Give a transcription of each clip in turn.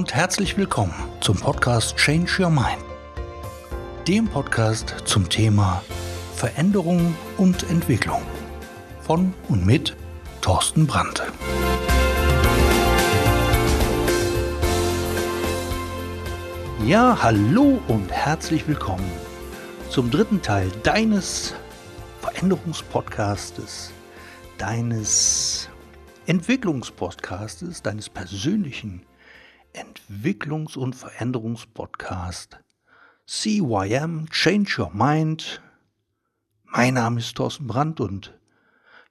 und herzlich willkommen zum Podcast Change Your Mind, dem Podcast zum Thema Veränderung und Entwicklung von und mit Thorsten Brandt. Ja, hallo und herzlich willkommen zum dritten Teil deines Veränderungspodcastes, deines Entwicklungspodcastes, deines persönlichen Entwicklungs- und Veränderungspodcasts CYM Change Your Mind. Mein Name ist Thorsten Brandt und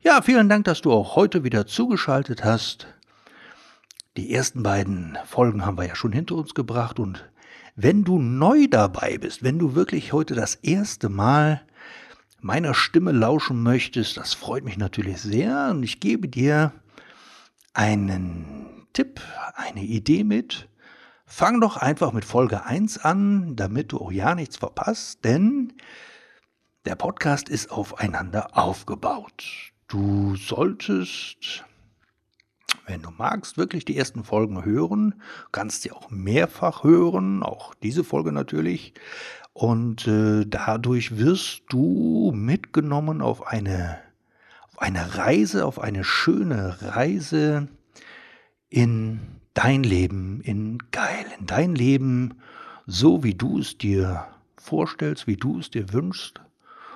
ja, vielen Dank, dass du auch heute wieder zugeschaltet hast. Die ersten beiden Folgen haben wir ja schon hinter uns gebracht und wenn du neu dabei bist, wenn du wirklich heute das erste Mal meiner Stimme lauschen möchtest, das freut mich natürlich sehr und ich gebe dir einen Tipp, eine Idee mit. Fang doch einfach mit Folge 1 an, damit du auch ja nichts verpasst, denn der Podcast ist aufeinander aufgebaut. Du solltest, wenn du magst, wirklich die ersten Folgen hören, kannst sie auch mehrfach hören, auch diese Folge natürlich. Und äh, dadurch wirst du mitgenommen auf eine eine Reise, auf eine schöne Reise in dein Leben, in geil, in dein Leben, so wie du es dir vorstellst, wie du es dir wünschst.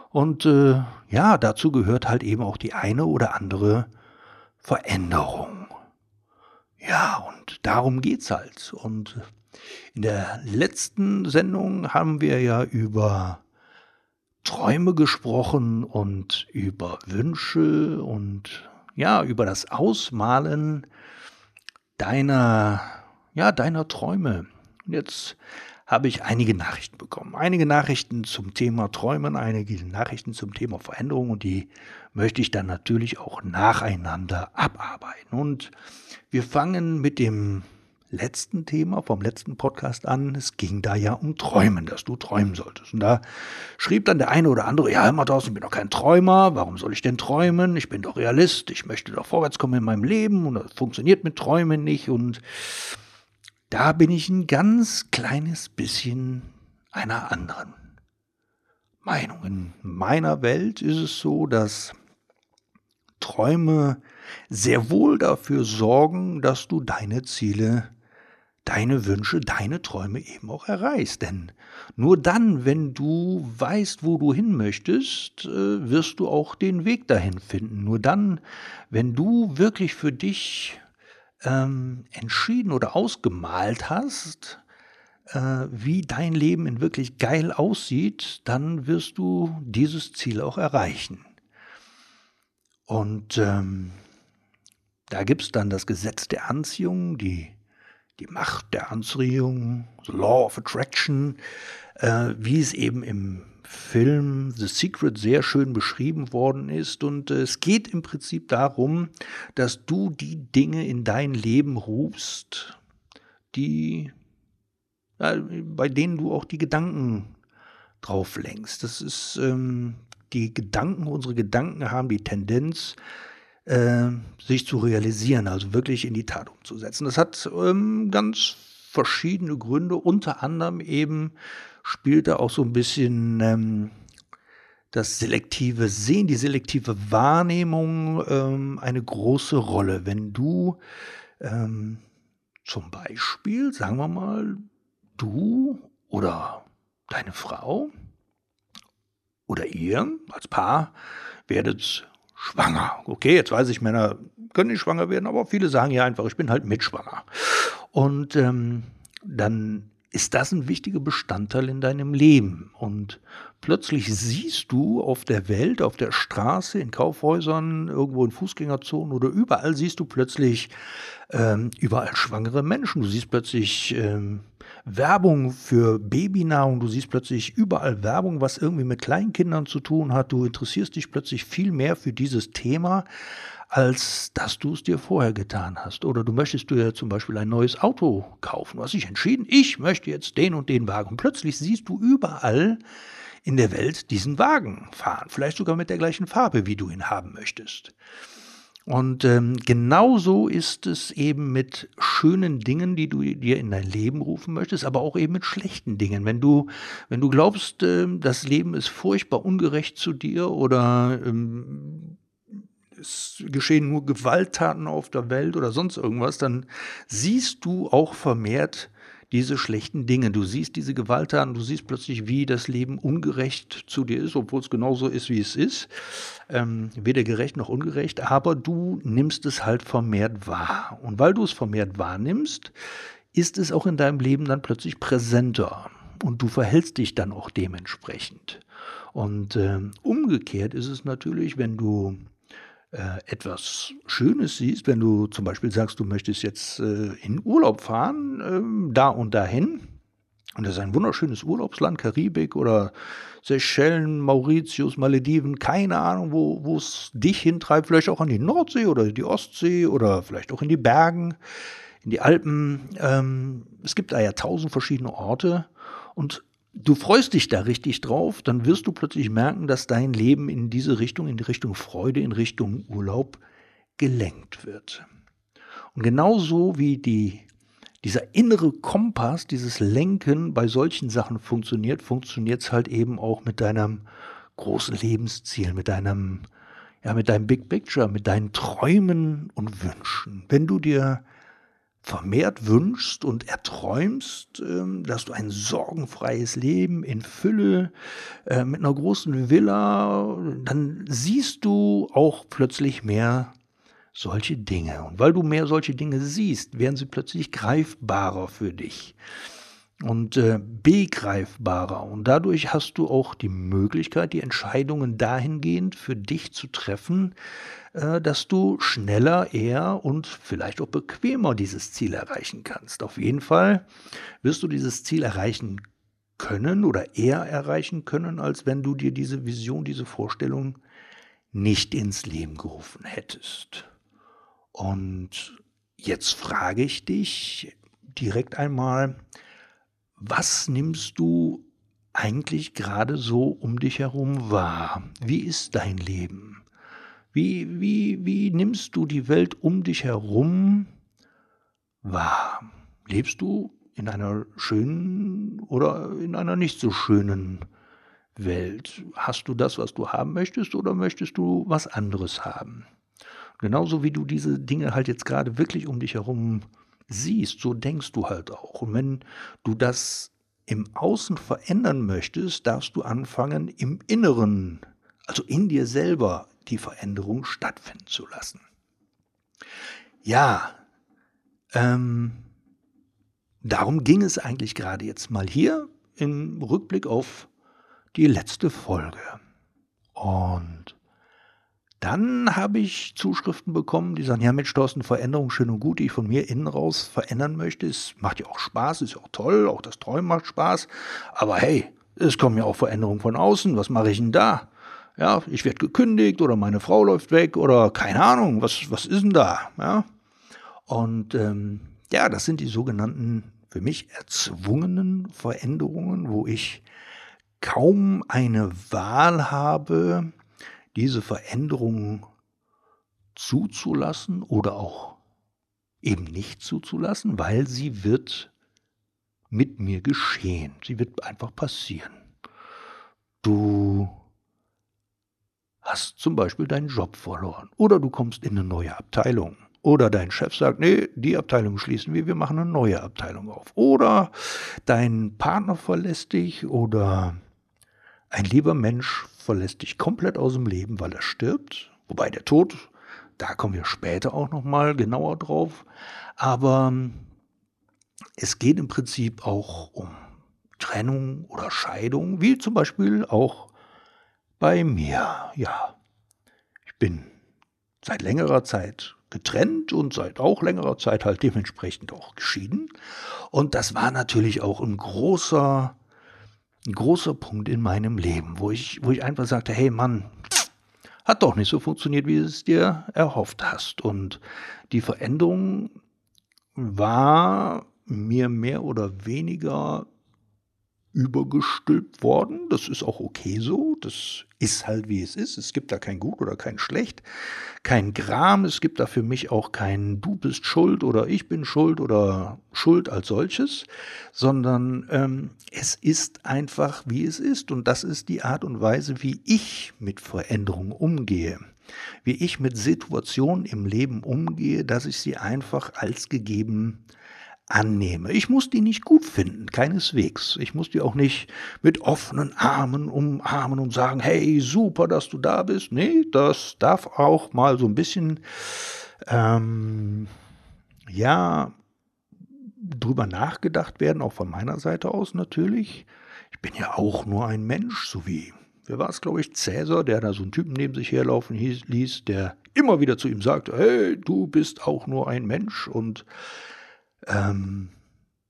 Und äh, ja, dazu gehört halt eben auch die eine oder andere Veränderung. Ja, und darum geht's halt. Und in der letzten Sendung haben wir ja über Träume gesprochen und über Wünsche und ja, über das Ausmalen deiner, ja, deiner Träume. Jetzt habe ich einige Nachrichten bekommen. Einige Nachrichten zum Thema Träumen, einige Nachrichten zum Thema Veränderung und die möchte ich dann natürlich auch nacheinander abarbeiten. Und wir fangen mit dem letzten Thema, vom letzten Podcast an. Es ging da ja um Träumen, dass du träumen solltest. Und da schrieb dann der eine oder andere, ja, immer draußen, ich bin doch kein Träumer, warum soll ich denn träumen? Ich bin doch Realist, ich möchte doch vorwärts kommen in meinem Leben und das funktioniert mit Träumen nicht. Und da bin ich ein ganz kleines bisschen einer anderen Meinung. In meiner Welt ist es so, dass Träume sehr wohl dafür sorgen, dass du deine Ziele deine Wünsche, deine Träume eben auch erreichst. Denn nur dann, wenn du weißt, wo du hin möchtest, äh, wirst du auch den Weg dahin finden. Nur dann, wenn du wirklich für dich ähm, entschieden oder ausgemalt hast, äh, wie dein Leben in wirklich geil aussieht, dann wirst du dieses Ziel auch erreichen. Und ähm, da gibt es dann das Gesetz der Anziehung, die die Macht der Anziehung, the Law of Attraction, äh, wie es eben im Film The Secret sehr schön beschrieben worden ist. Und äh, es geht im Prinzip darum, dass du die Dinge in dein Leben rufst, die, äh, bei denen du auch die Gedanken drauf lenkst. Das ist ähm, die Gedanken, unsere Gedanken haben die Tendenz, äh, sich zu realisieren, also wirklich in die Tat umzusetzen. Das hat ähm, ganz verschiedene Gründe, unter anderem eben spielt da auch so ein bisschen ähm, das selektive Sehen, die selektive Wahrnehmung ähm, eine große Rolle. Wenn du ähm, zum Beispiel, sagen wir mal, du oder deine Frau oder ihr als Paar werdet schwanger. Okay, jetzt weiß ich, Männer können nicht schwanger werden, aber viele sagen ja einfach, ich bin halt mitschwanger. Und ähm, dann ist das ein wichtiger Bestandteil in deinem Leben. Und plötzlich siehst du auf der Welt, auf der Straße, in Kaufhäusern, irgendwo in Fußgängerzonen oder überall siehst du plötzlich ähm, überall schwangere Menschen. Du siehst plötzlich ähm, Werbung für Babynahrung, du siehst plötzlich überall Werbung, was irgendwie mit Kleinkindern zu tun hat. Du interessierst dich plötzlich viel mehr für dieses Thema, als dass du es dir vorher getan hast. Oder du möchtest dir zum Beispiel ein neues Auto kaufen. Du hast dich entschieden, ich möchte jetzt den und den Wagen. Und plötzlich siehst du überall in der Welt diesen Wagen fahren. Vielleicht sogar mit der gleichen Farbe, wie du ihn haben möchtest. Und ähm, genauso ist es eben mit schönen Dingen, die du dir in dein Leben rufen möchtest, aber auch eben mit schlechten Dingen. Wenn du, wenn du glaubst, äh, das Leben ist furchtbar ungerecht zu dir oder ähm, es geschehen nur Gewalttaten auf der Welt oder sonst irgendwas, dann siehst du auch vermehrt diese schlechten Dinge. Du siehst diese Gewalttaten, du siehst plötzlich, wie das Leben ungerecht zu dir ist, obwohl es genauso ist, wie es ist. Ähm, weder gerecht noch ungerecht, aber du nimmst es halt vermehrt wahr. Und weil du es vermehrt wahrnimmst, ist es auch in deinem Leben dann plötzlich präsenter. Und du verhältst dich dann auch dementsprechend. Und äh, umgekehrt ist es natürlich, wenn du äh, etwas Schönes siehst, wenn du zum Beispiel sagst, du möchtest jetzt äh, in Urlaub fahren, äh, da und dahin, und das ist ein wunderschönes Urlaubsland, Karibik oder Seychellen, Mauritius, Malediven, keine Ahnung, wo es dich hintreibt, vielleicht auch an die Nordsee oder die Ostsee oder vielleicht auch in die Bergen, in die Alpen. Ähm, es gibt da ja tausend verschiedene Orte. Und du freust dich da richtig drauf, dann wirst du plötzlich merken, dass dein Leben in diese Richtung, in die Richtung Freude, in Richtung Urlaub gelenkt wird. Und genauso wie die, dieser innere Kompass, dieses Lenken bei solchen Sachen funktioniert, funktioniert es halt eben auch mit deinem großen Lebensziel, mit deinem, ja, mit deinem Big Picture, mit deinen Träumen und Wünschen. Wenn du dir vermehrt wünschst und erträumst, ähm, dass du ein sorgenfreies Leben in Fülle äh, mit einer großen Villa, dann siehst du auch plötzlich mehr solche Dinge. Und weil du mehr solche Dinge siehst, werden sie plötzlich greifbarer für dich und äh, begreifbarer. Und dadurch hast du auch die Möglichkeit, die Entscheidungen dahingehend für dich zu treffen, dass du schneller, eher und vielleicht auch bequemer dieses Ziel erreichen kannst. Auf jeden Fall wirst du dieses Ziel erreichen können oder eher erreichen können, als wenn du dir diese Vision, diese Vorstellung nicht ins Leben gerufen hättest. Und jetzt frage ich dich direkt einmal, was nimmst du eigentlich gerade so um dich herum wahr? Wie ist dein Leben? Wie, wie, wie nimmst du die Welt um dich herum wahr? Lebst du in einer schönen oder in einer nicht so schönen Welt? Hast du das, was du haben möchtest, oder möchtest du was anderes haben? Genauso wie du diese Dinge halt jetzt gerade wirklich um dich herum siehst, so denkst du halt auch. Und wenn du das im Außen verändern möchtest, darfst du anfangen, im Inneren, also in dir selber, die Veränderung stattfinden zu lassen. Ja, ähm, darum ging es eigentlich gerade jetzt mal hier im Rückblick auf die letzte Folge. Und dann habe ich Zuschriften bekommen, die sagen, ja Mensch, Thorsten, Veränderung schön und gut, die ich von mir innen raus verändern möchte. Es macht ja auch Spaß, ist ja auch toll, auch das Träumen macht Spaß. Aber hey, es kommen ja auch Veränderungen von außen, was mache ich denn da? Ja, ich werde gekündigt oder meine Frau läuft weg oder keine Ahnung, was, was ist denn da? Ja? Und ähm, ja, das sind die sogenannten für mich erzwungenen Veränderungen, wo ich kaum eine Wahl habe, diese Veränderung zuzulassen oder auch eben nicht zuzulassen, weil sie wird mit mir geschehen. Sie wird einfach passieren. Du hast zum Beispiel deinen Job verloren oder du kommst in eine neue Abteilung oder dein Chef sagt, nee, die Abteilung schließen wir, wir machen eine neue Abteilung auf. Oder dein Partner verlässt dich oder ein lieber Mensch verlässt dich komplett aus dem Leben, weil er stirbt. Wobei der Tod, da kommen wir später auch noch mal genauer drauf. Aber es geht im Prinzip auch um Trennung oder Scheidung, wie zum Beispiel auch bei mir. Ja, ich bin seit längerer Zeit getrennt und seit auch längerer Zeit halt dementsprechend auch geschieden. Und das war natürlich auch ein großer ein großer Punkt in meinem Leben, wo ich, wo ich einfach sagte, hey Mann, hat doch nicht so funktioniert, wie es dir erhofft hast. Und die Veränderung war mir mehr oder weniger übergestülpt worden. Das ist auch okay so. Das ist halt wie es ist. Es gibt da kein Gut oder kein Schlecht, kein Gram. Es gibt da für mich auch kein Du bist schuld oder ich bin schuld oder Schuld als solches, sondern ähm, es ist einfach wie es ist. Und das ist die Art und Weise, wie ich mit Veränderungen umgehe. Wie ich mit Situationen im Leben umgehe, dass ich sie einfach als gegeben annehme. Ich muss die nicht gut finden, keineswegs. Ich muss die auch nicht mit offenen Armen umarmen und sagen, hey, super, dass du da bist. Nee, das darf auch mal so ein bisschen, ähm, ja, drüber nachgedacht werden, auch von meiner Seite aus natürlich. Ich bin ja auch nur ein Mensch, so wie, wer war es, glaube ich, Cäsar, der da so einen Typen neben sich herlaufen ließ, der immer wieder zu ihm sagte, hey, du bist auch nur ein Mensch und ähm,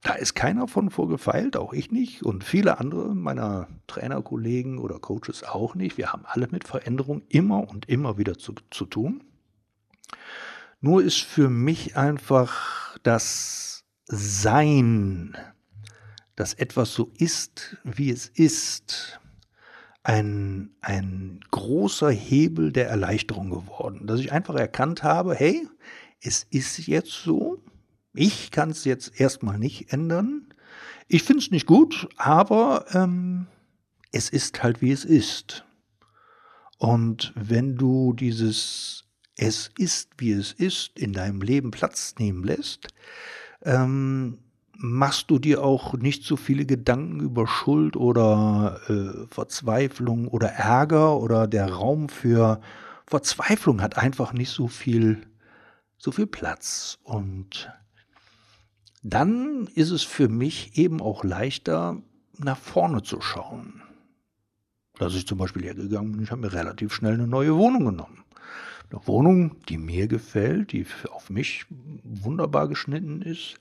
da ist keiner von vorgefeilt, auch ich nicht und viele andere meiner Trainerkollegen oder Coaches auch nicht. Wir haben alle mit Veränderung immer und immer wieder zu, zu tun. Nur ist für mich einfach das Sein, dass etwas so ist, wie es ist, ein, ein großer Hebel der Erleichterung geworden. Dass ich einfach erkannt habe, hey, es ist jetzt so, ich kann es jetzt erstmal nicht ändern. Ich finde es nicht gut, aber ähm, es ist halt wie es ist. Und wenn du dieses Es ist wie es ist in deinem Leben Platz nehmen lässt, ähm, machst du dir auch nicht so viele Gedanken über Schuld oder äh, Verzweiflung oder Ärger oder der Raum für Verzweiflung hat einfach nicht so viel, so viel Platz. Und dann ist es für mich eben auch leichter, nach vorne zu schauen. Dass ich zum Beispiel hergegangen bin, ich habe mir relativ schnell eine neue Wohnung genommen. Eine Wohnung, die mir gefällt, die auf mich wunderbar geschnitten ist,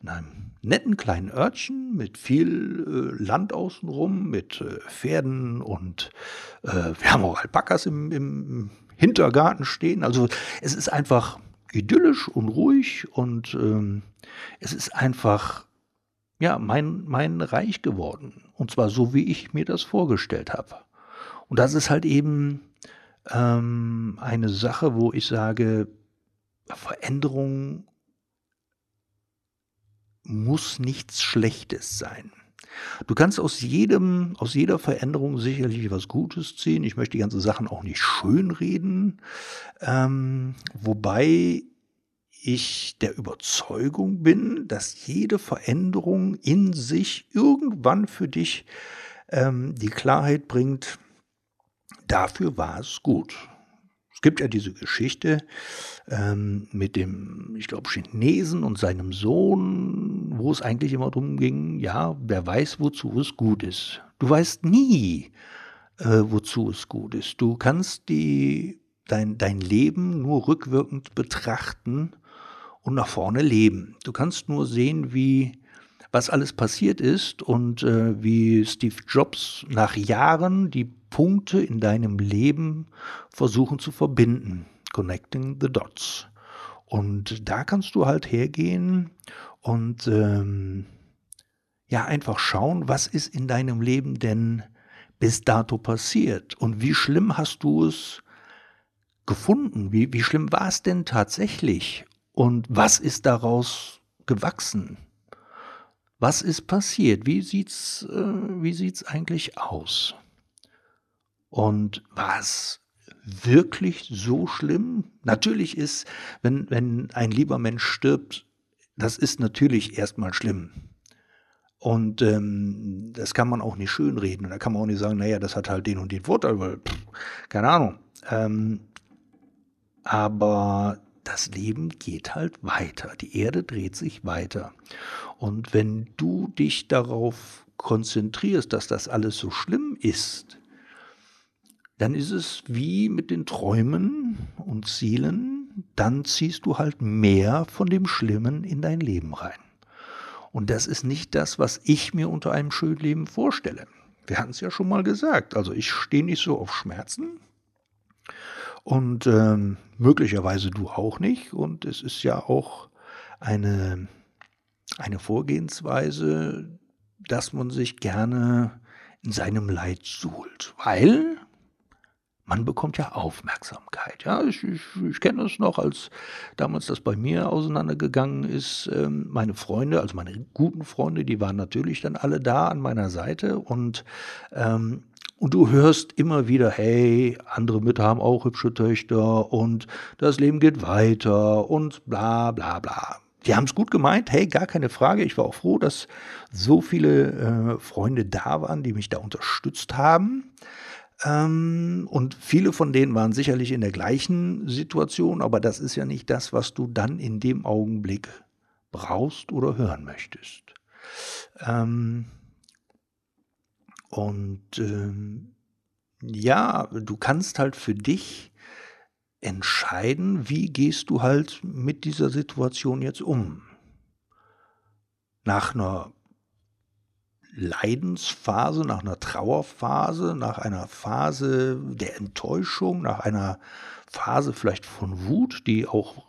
in einem netten kleinen Örtchen mit viel äh, Land außenrum, mit äh, Pferden und äh, wir haben auch Alpakas im, im Hintergarten stehen. Also es ist einfach idyllisch und ruhig und ähm, es ist einfach ja mein mein Reich geworden. Und zwar so wie ich mir das vorgestellt habe. Und das ist halt eben ähm, eine Sache wo ich sage Veränderung muss nichts Schlechtes sein Du kannst aus jedem, aus jeder Veränderung sicherlich was Gutes ziehen. Ich möchte die ganzen Sachen auch nicht schönreden, ähm, wobei ich der Überzeugung bin, dass jede Veränderung in sich irgendwann für dich ähm, die Klarheit bringt, dafür war es gut. Gibt ja diese Geschichte ähm, mit dem, ich glaube, Chinesen und seinem Sohn, wo es eigentlich immer darum ging, ja, wer weiß, wozu es gut ist. Du weißt nie, äh, wozu es gut ist. Du kannst die, dein, dein Leben nur rückwirkend betrachten und nach vorne leben. Du kannst nur sehen, wie was alles passiert ist und äh, wie Steve Jobs nach Jahren die Punkte in deinem Leben versuchen zu verbinden. Connecting the Dots. Und da kannst du halt hergehen und ähm, ja einfach schauen, was ist in deinem Leben denn bis dato passiert und wie schlimm hast du es gefunden? Wie, wie schlimm war es denn tatsächlich? Und was ist daraus gewachsen? Was ist passiert? Wie sieht's, äh, wie sieht's eigentlich aus? Und war es wirklich so schlimm? Natürlich ist, wenn, wenn ein lieber Mensch stirbt, das ist natürlich erstmal schlimm. Und ähm, das kann man auch nicht schönreden. Da kann man auch nicht sagen, naja, das hat halt den und den Vorteil, weil, pff, keine Ahnung. Ähm, aber das Leben geht halt weiter. Die Erde dreht sich weiter. Und wenn du dich darauf konzentrierst, dass das alles so schlimm ist, dann ist es wie mit den Träumen und Zielen, dann ziehst du halt mehr von dem Schlimmen in dein Leben rein. Und das ist nicht das, was ich mir unter einem schönen Leben vorstelle. Wir hatten es ja schon mal gesagt. Also ich stehe nicht so auf Schmerzen, und ähm, möglicherweise du auch nicht. Und es ist ja auch eine, eine Vorgehensweise, dass man sich gerne in seinem Leid suhlt, weil man bekommt ja Aufmerksamkeit. Ja, ich, ich, ich kenne es noch, als damals das bei mir auseinandergegangen ist. Ähm, meine Freunde, also meine guten Freunde, die waren natürlich dann alle da an meiner Seite und ähm, und du hörst immer wieder, hey, andere Mütter haben auch hübsche Töchter und das Leben geht weiter und bla bla bla. Die haben es gut gemeint, hey, gar keine Frage. Ich war auch froh, dass so viele äh, Freunde da waren, die mich da unterstützt haben. Ähm, und viele von denen waren sicherlich in der gleichen Situation, aber das ist ja nicht das, was du dann in dem Augenblick brauchst oder hören möchtest. Ähm, und ähm, ja, du kannst halt für dich entscheiden, wie gehst du halt mit dieser Situation jetzt um. Nach einer Leidensphase, nach einer Trauerphase, nach einer Phase der Enttäuschung, nach einer Phase vielleicht von Wut, die auch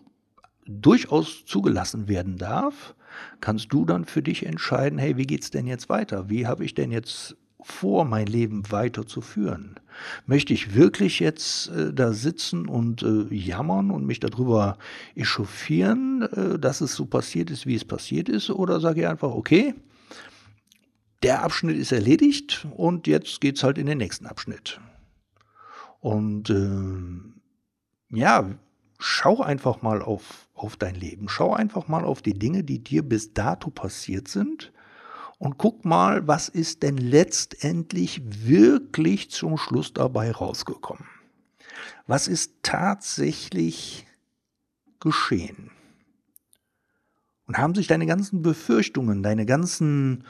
durchaus zugelassen werden darf, kannst du dann für dich entscheiden, hey, wie geht's denn jetzt weiter? Wie habe ich denn jetzt vor, mein Leben weiterzuführen? Möchte ich wirklich jetzt äh, da sitzen und äh, jammern und mich darüber echauffieren, äh, dass es so passiert ist, wie es passiert ist? Oder sage ich einfach, okay, der Abschnitt ist erledigt und jetzt geht es halt in den nächsten Abschnitt. Und äh, ja, schau einfach mal auf, auf dein Leben. Schau einfach mal auf die Dinge, die dir bis dato passiert sind. Und guck mal, was ist denn letztendlich wirklich zum Schluss dabei rausgekommen? Was ist tatsächlich geschehen? Und haben sich deine ganzen Befürchtungen, deine ganzen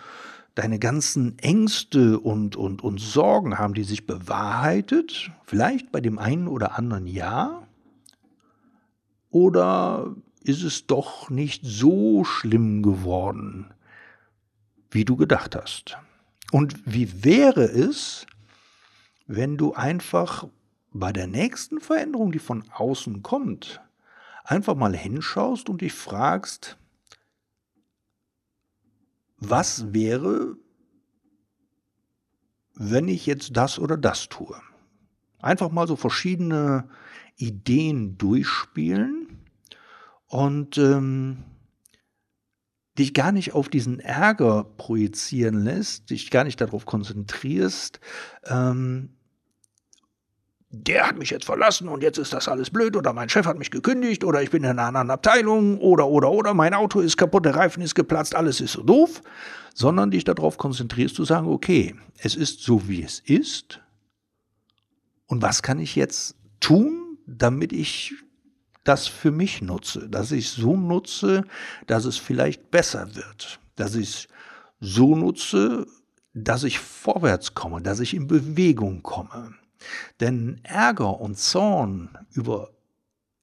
deine ganzen Ängste und, und, und Sorgen, haben die sich bewahrheitet? Vielleicht bei dem einen oder anderen ja? Oder ist es doch nicht so schlimm geworden, wie du gedacht hast? Und wie wäre es, wenn du einfach bei der nächsten Veränderung, die von außen kommt, einfach mal hinschaust und dich fragst, was wäre, wenn ich jetzt das oder das tue? Einfach mal so verschiedene Ideen durchspielen und ähm, dich gar nicht auf diesen Ärger projizieren lässt, dich gar nicht darauf konzentrierst, ähm, der hat mich jetzt verlassen und jetzt ist das alles blöd oder mein Chef hat mich gekündigt oder ich bin in einer anderen Abteilung oder oder oder mein Auto ist kaputt, der Reifen ist geplatzt, alles ist so doof, sondern dich darauf konzentrierst zu sagen, okay, es ist so wie es ist und was kann ich jetzt tun, damit ich das für mich nutze, dass ich so nutze, dass es vielleicht besser wird, dass ich so nutze, dass ich vorwärts komme, dass ich in Bewegung komme. Denn Ärger und Zorn über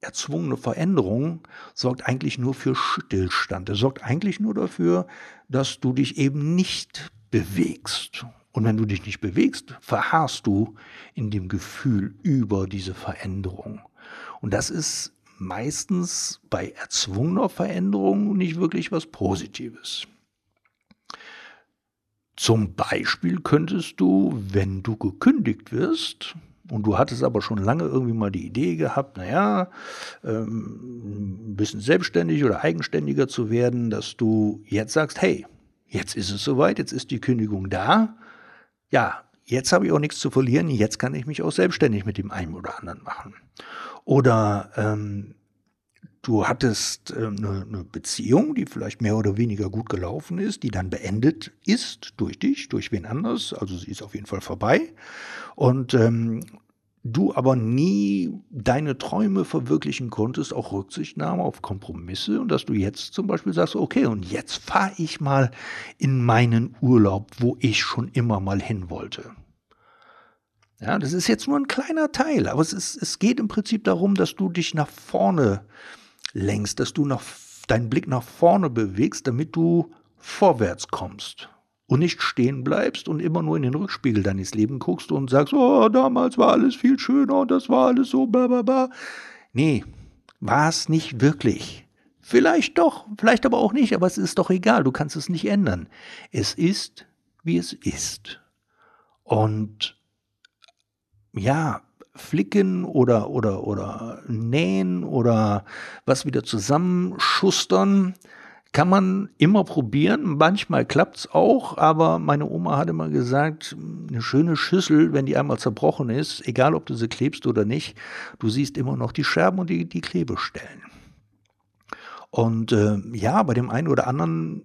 erzwungene Veränderung sorgt eigentlich nur für Stillstand. Er sorgt eigentlich nur dafür, dass du dich eben nicht bewegst. Und wenn du dich nicht bewegst, verharrst du in dem Gefühl über diese Veränderung. Und das ist meistens bei erzwungener Veränderung nicht wirklich was Positives. Zum Beispiel könntest du, wenn du gekündigt wirst, und du hattest aber schon lange irgendwie mal die Idee gehabt, naja, ähm, ein bisschen selbstständig oder eigenständiger zu werden, dass du jetzt sagst, hey, jetzt ist es soweit, jetzt ist die Kündigung da. Ja, jetzt habe ich auch nichts zu verlieren, jetzt kann ich mich auch selbstständig mit dem einen oder anderen machen. Oder ähm, du hattest äh, eine, eine, Beziehung, die vielleicht mehr oder weniger gut gelaufen ist, die dann beendet ist durch dich, durch wen anders, also sie ist auf jeden Fall vorbei. Und ähm, du aber nie deine Träume verwirklichen konntest, auch Rücksichtnahme auf Kompromisse und dass du jetzt zum Beispiel sagst, okay, und jetzt fahre ich mal in meinen Urlaub, wo ich schon immer mal hin wollte. Ja, das ist jetzt nur ein kleiner Teil, aber es, ist, es geht im Prinzip darum, dass du dich nach vorne lenkst, dass du nach, deinen Blick nach vorne bewegst, damit du vorwärts kommst und nicht stehen bleibst und immer nur in den Rückspiegel deines Lebens guckst und sagst, oh, damals war alles viel schöner und das war alles so, bla bla bla. Nee, war es nicht wirklich. Vielleicht doch, vielleicht aber auch nicht, aber es ist doch egal, du kannst es nicht ändern. Es ist, wie es ist. Und ja, flicken oder, oder, oder nähen oder was wieder zusammenschustern, kann man immer probieren. Manchmal klappt es auch, aber meine Oma hat immer gesagt, eine schöne Schüssel, wenn die einmal zerbrochen ist, egal ob du sie klebst oder nicht, du siehst immer noch die Scherben und die, die Klebestellen. Und äh, ja, bei dem einen oder anderen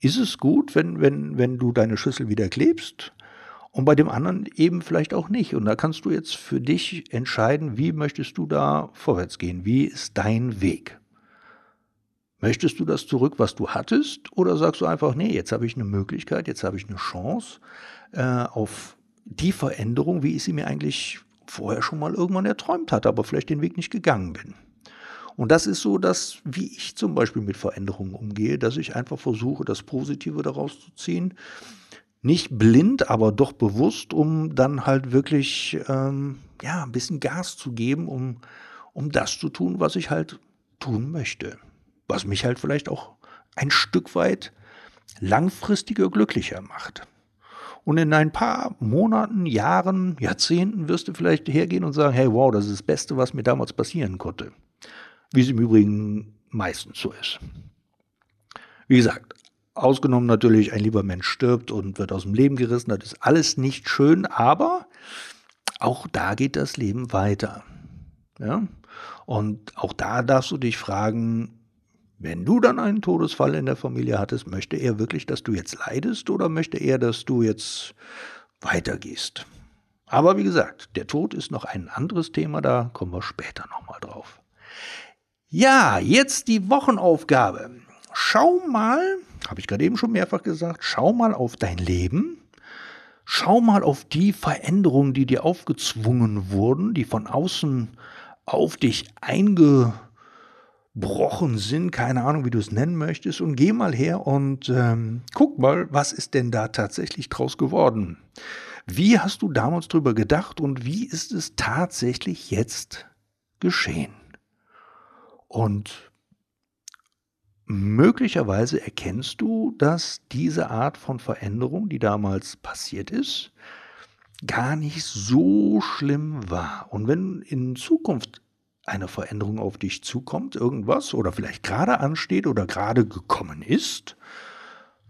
ist es gut, wenn, wenn, wenn du deine Schüssel wieder klebst und bei dem anderen eben vielleicht auch nicht. Und da kannst du jetzt für dich entscheiden, wie möchtest du da vorwärts gehen? Wie ist dein Weg? Möchtest du das zurück, was du hattest? Oder sagst du einfach, nee, jetzt habe ich eine Möglichkeit, jetzt habe ich eine Chance äh, auf die Veränderung, wie ich sie mir eigentlich vorher schon mal irgendwann erträumt hatte, aber vielleicht den Weg nicht gegangen bin. Und das ist so, dass, wie ich zum Beispiel mit Veränderungen umgehe, dass ich einfach versuche, das Positive daraus zu ziehen. Nicht blind, aber doch bewusst, um dann halt wirklich ähm, ja, ein bisschen Gas zu geben, um, um das zu tun, was ich halt tun möchte was mich halt vielleicht auch ein Stück weit langfristiger glücklicher macht. Und in ein paar Monaten, Jahren, Jahrzehnten wirst du vielleicht hergehen und sagen, hey, wow, das ist das Beste, was mir damals passieren konnte. Wie es im Übrigen meistens so ist. Wie gesagt, ausgenommen natürlich, ein lieber Mensch stirbt und wird aus dem Leben gerissen, das ist alles nicht schön, aber auch da geht das Leben weiter. Ja? Und auch da darfst du dich fragen, wenn du dann einen Todesfall in der Familie hattest, möchte er wirklich, dass du jetzt leidest oder möchte er, dass du jetzt weitergehst? Aber wie gesagt, der Tod ist noch ein anderes Thema, da kommen wir später nochmal drauf. Ja, jetzt die Wochenaufgabe. Schau mal, habe ich gerade eben schon mehrfach gesagt, schau mal auf dein Leben. Schau mal auf die Veränderungen, die dir aufgezwungen wurden, die von außen auf dich einge gebrochen sind, keine Ahnung, wie du es nennen möchtest, und geh mal her und ähm, guck mal, was ist denn da tatsächlich draus geworden? Wie hast du damals drüber gedacht und wie ist es tatsächlich jetzt geschehen? Und möglicherweise erkennst du, dass diese Art von Veränderung, die damals passiert ist, gar nicht so schlimm war. Und wenn in Zukunft eine Veränderung auf dich zukommt, irgendwas oder vielleicht gerade ansteht oder gerade gekommen ist,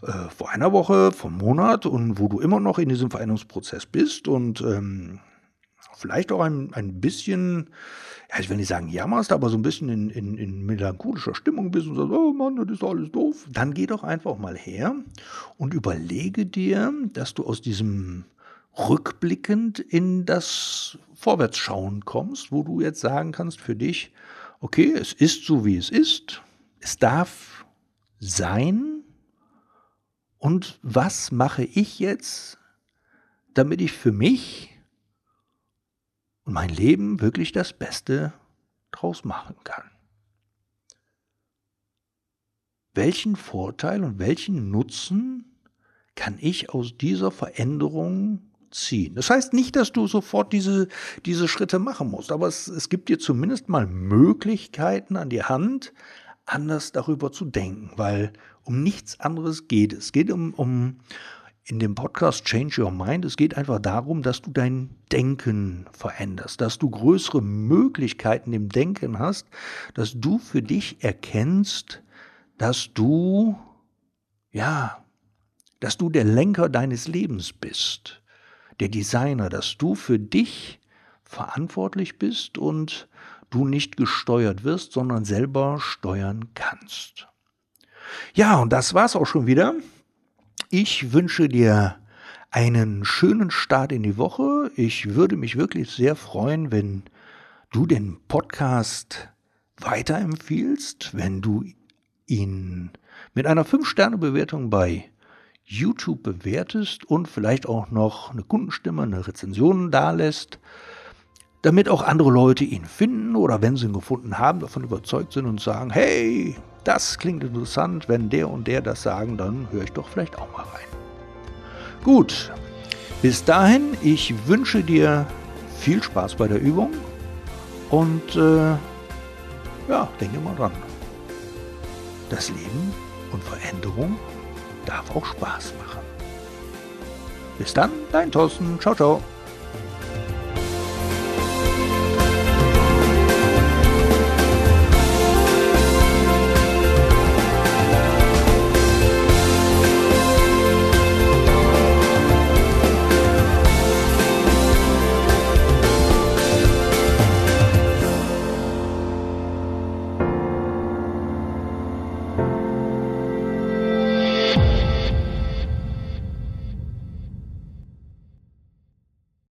äh, vor einer Woche, vor einem Monat und wo du immer noch in diesem Veränderungsprozess bist und ähm, vielleicht auch ein, ein bisschen, ja, ich will nicht sagen jammerst, aber so ein bisschen in, in, in melancholischer Stimmung bist und sagst, oh Mann, das ist alles doof, dann geh doch einfach mal her und überlege dir, dass du aus diesem rückblickend in das Vorwärtsschauen kommst, wo du jetzt sagen kannst für dich, okay, es ist so, wie es ist, es darf sein. Und was mache ich jetzt, damit ich für mich und mein Leben wirklich das Beste draus machen kann. Welchen Vorteil und welchen Nutzen kann ich aus dieser Veränderung ziehen. Das heißt nicht, dass du sofort diese, diese Schritte machen musst, aber es, es gibt dir zumindest mal Möglichkeiten an die Hand, anders darüber zu denken, weil um nichts anderes geht es. Es geht um, um in dem Podcast Change Your Mind, es geht einfach darum, dass du dein Denken veränderst, dass du größere Möglichkeiten im Denken hast, dass du für dich erkennst, dass du, ja, dass du der Lenker deines Lebens bist der Designer, dass du für dich verantwortlich bist und du nicht gesteuert wirst, sondern selber steuern kannst. Ja, und das war's auch schon wieder. Ich wünsche dir einen schönen Start in die Woche. Ich würde mich wirklich sehr freuen, wenn du den Podcast weiterempfiehlst, wenn du ihn mit einer 5-Sterne-Bewertung bei YouTube bewertest und vielleicht auch noch eine Kundenstimme, eine Rezension dalässt, damit auch andere Leute ihn finden oder wenn sie ihn gefunden haben, davon überzeugt sind und sagen, hey, das klingt interessant, wenn der und der das sagen, dann höre ich doch vielleicht auch mal rein. Gut, bis dahin, ich wünsche dir viel Spaß bei der Übung und äh, ja, denke mal dran. das Leben und Veränderung darf auch Spaß machen. Bis dann, dein Thorsten. Ciao, ciao.